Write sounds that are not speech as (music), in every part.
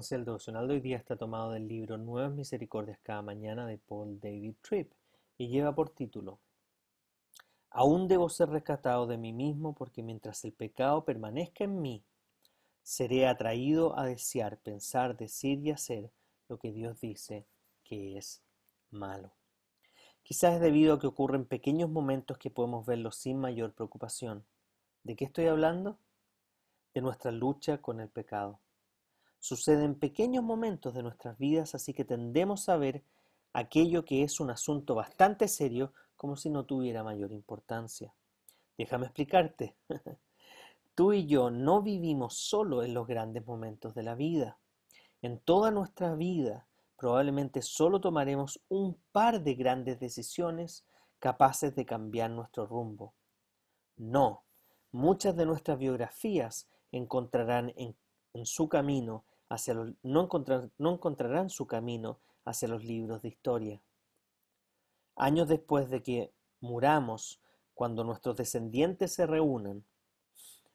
El devocional de hoy día está tomado del libro Nuevas Misericordias cada mañana de Paul David Tripp y lleva por título Aún debo ser rescatado de mí mismo porque mientras el pecado permanezca en mí, seré atraído a desear, pensar, decir y hacer lo que Dios dice que es malo. Quizás es debido a que ocurren pequeños momentos que podemos verlos sin mayor preocupación. ¿De qué estoy hablando? De nuestra lucha con el pecado. Sucede en pequeños momentos de nuestras vidas, así que tendemos a ver aquello que es un asunto bastante serio como si no tuviera mayor importancia. Déjame explicarte. (laughs) Tú y yo no vivimos solo en los grandes momentos de la vida. En toda nuestra vida probablemente solo tomaremos un par de grandes decisiones capaces de cambiar nuestro rumbo. No, muchas de nuestras biografías encontrarán en, en su camino no, no encontrarán su camino hacia los libros de historia. Años después de que muramos, cuando nuestros descendientes se reúnan,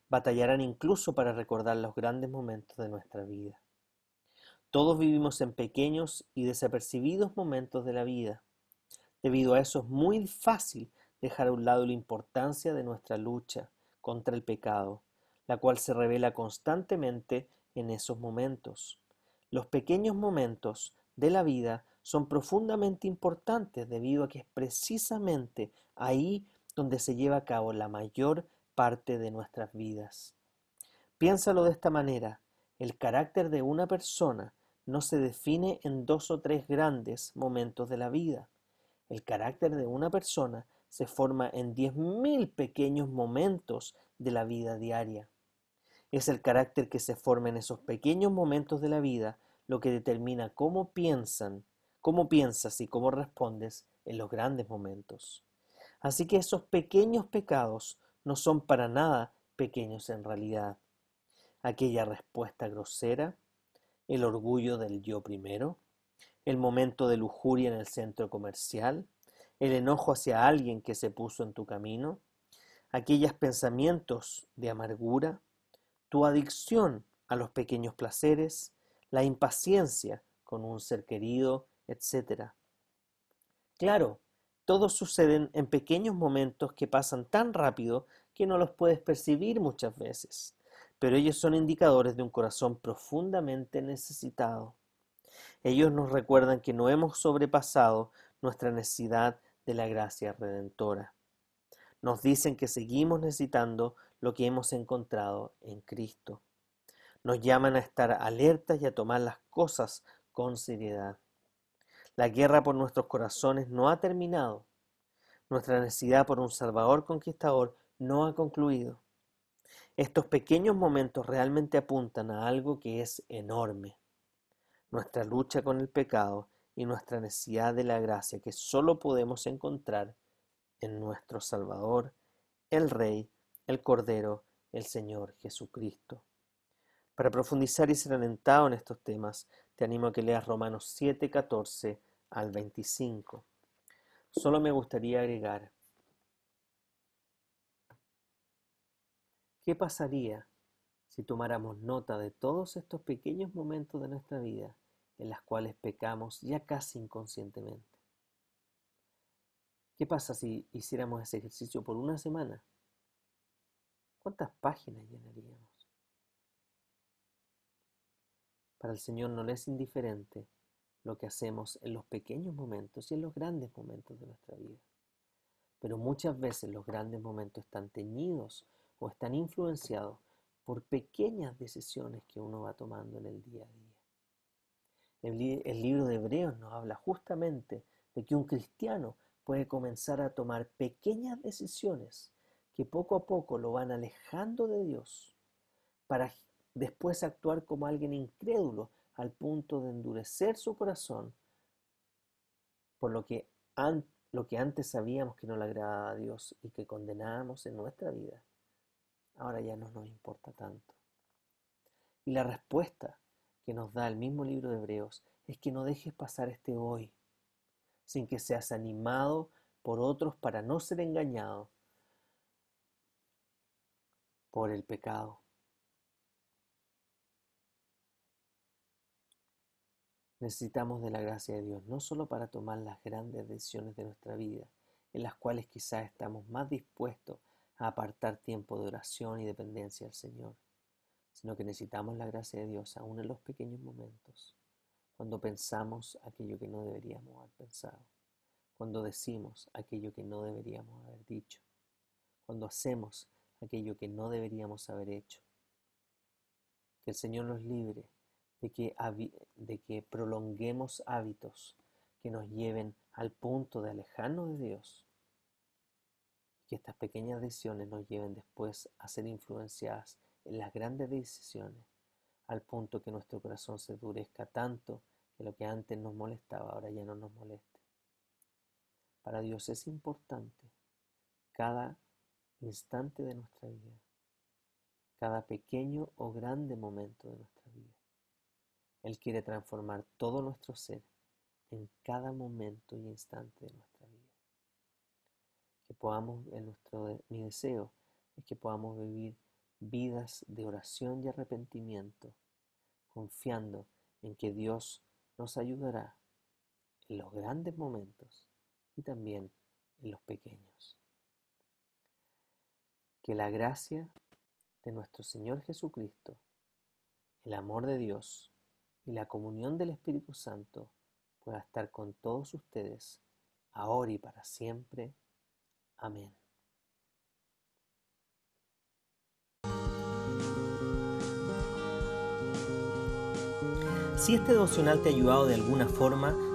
batallarán incluso para recordar los grandes momentos de nuestra vida. Todos vivimos en pequeños y desapercibidos momentos de la vida. Debido a eso es muy fácil dejar a un lado la importancia de nuestra lucha contra el pecado, la cual se revela constantemente en esos momentos. Los pequeños momentos de la vida son profundamente importantes debido a que es precisamente ahí donde se lleva a cabo la mayor parte de nuestras vidas. Piénsalo de esta manera, el carácter de una persona no se define en dos o tres grandes momentos de la vida. El carácter de una persona se forma en diez mil pequeños momentos de la vida diaria. Es el carácter que se forma en esos pequeños momentos de la vida lo que determina cómo piensan, cómo piensas y cómo respondes en los grandes momentos. Así que esos pequeños pecados no son para nada pequeños en realidad. Aquella respuesta grosera, el orgullo del yo primero, el momento de lujuria en el centro comercial, el enojo hacia alguien que se puso en tu camino, aquellos pensamientos de amargura, tu adicción a los pequeños placeres, la impaciencia con un ser querido, etc. Claro, todos suceden en pequeños momentos que pasan tan rápido que no los puedes percibir muchas veces, pero ellos son indicadores de un corazón profundamente necesitado. Ellos nos recuerdan que no hemos sobrepasado nuestra necesidad de la gracia redentora. Nos dicen que seguimos necesitando lo que hemos encontrado en Cristo. Nos llaman a estar alertas y a tomar las cosas con seriedad. La guerra por nuestros corazones no ha terminado. Nuestra necesidad por un Salvador conquistador no ha concluido. Estos pequeños momentos realmente apuntan a algo que es enorme. Nuestra lucha con el pecado y nuestra necesidad de la gracia que solo podemos encontrar en nuestro Salvador, el Rey el Cordero, el Señor Jesucristo. Para profundizar y ser alentado en estos temas, te animo a que leas Romanos 7, 14 al 25. Solo me gustaría agregar, ¿qué pasaría si tomáramos nota de todos estos pequeños momentos de nuestra vida en las cuales pecamos ya casi inconscientemente? ¿Qué pasa si hiciéramos ese ejercicio por una semana? ¿Cuántas páginas llenaríamos? Para el Señor no le es indiferente lo que hacemos en los pequeños momentos y en los grandes momentos de nuestra vida. Pero muchas veces los grandes momentos están teñidos o están influenciados por pequeñas decisiones que uno va tomando en el día a día. El, libro de Hebreos nos habla justamente de que un cristiano puede comenzar a tomar pequeñas decisiones que poco a poco lo van alejando de Dios para después actuar como alguien incrédulo al punto de endurecer su corazón por lo que, lo que antes sabíamos que no le agradaba a Dios y que condenábamos en nuestra vida, ahora ya no nos importa tanto. Y la respuesta que nos da el mismo libro de Hebreos es que no dejes pasar este hoy sin que seas animado por otros para no ser engañado por el pecado. Necesitamos de la gracia de Dios, no solo para tomar las grandes decisiones de nuestra vida, en las cuales quizás estamos más dispuestos a apartar tiempo de oración y dependencia al Señor, sino que necesitamos la gracia de Dios aún en los pequeños momentos, cuando pensamos aquello que no deberíamos haber pensado, cuando decimos aquello que no deberíamos haber dicho, cuando hacemos aquello que no deberíamos haber hecho. Que el Señor nos libre de que, prolonguemos hábitos que nos lleven al punto de alejarnos de Dios. Que estas pequeñas decisiones nos lleven después a ser influenciadas en las grandes decisiones, al punto que nuestro corazón se endurezca tanto que lo que antes nos molestaba ahora ya no nos moleste. Para Dios es importante cada instante de nuestra vida, cada pequeño o grande momento de nuestra vida. Él quiere transformar todo nuestro ser en cada momento y instante de nuestra vida. Que podamos, en nuestro, mi deseo es que podamos vivir vidas de oración y arrepentimiento, confiando en que Dios nos ayudará en los grandes momentos y también en los pequeños. Que la gracia de nuestro Señor Jesucristo, el amor de Dios y la comunión del Espíritu Santo pueda estar con todos ustedes, ahora y para siempre. Amén. Si este devocional te ha ayudado de alguna forma,